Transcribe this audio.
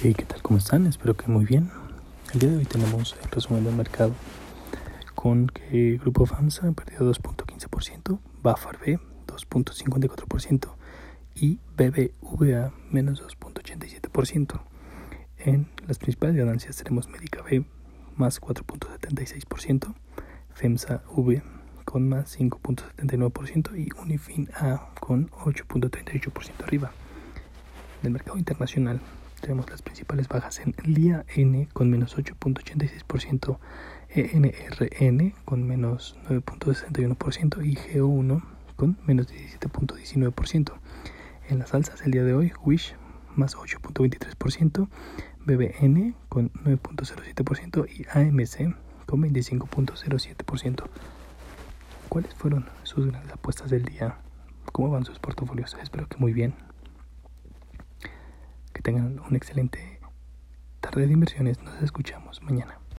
Hey, ¿qué tal? ¿Cómo están? Espero que muy bien. El día de hoy tenemos el resumen del mercado con que Grupo FAMSA perdió 2.15%, BAFAR B 2.54% y BBVA menos 2.87%. En las principales ganancias tenemos Médica B más 4.76%, FEMSA V con más 5.79% y Unifin A con 8.38% arriba. Del mercado internacional tenemos las principales bajas en LIA N con menos 8.86%, ENRN con menos 9.61% y GO1 con menos 17.19%. En las alzas el día de hoy, Wish más 8.23%, BBN con 9.07% y AMC con 25.07%. ¿Cuáles fueron sus grandes apuestas del día? ¿Cómo van sus portafolios? Espero que muy bien tengan una excelente tarde de inversiones. Nos escuchamos mañana.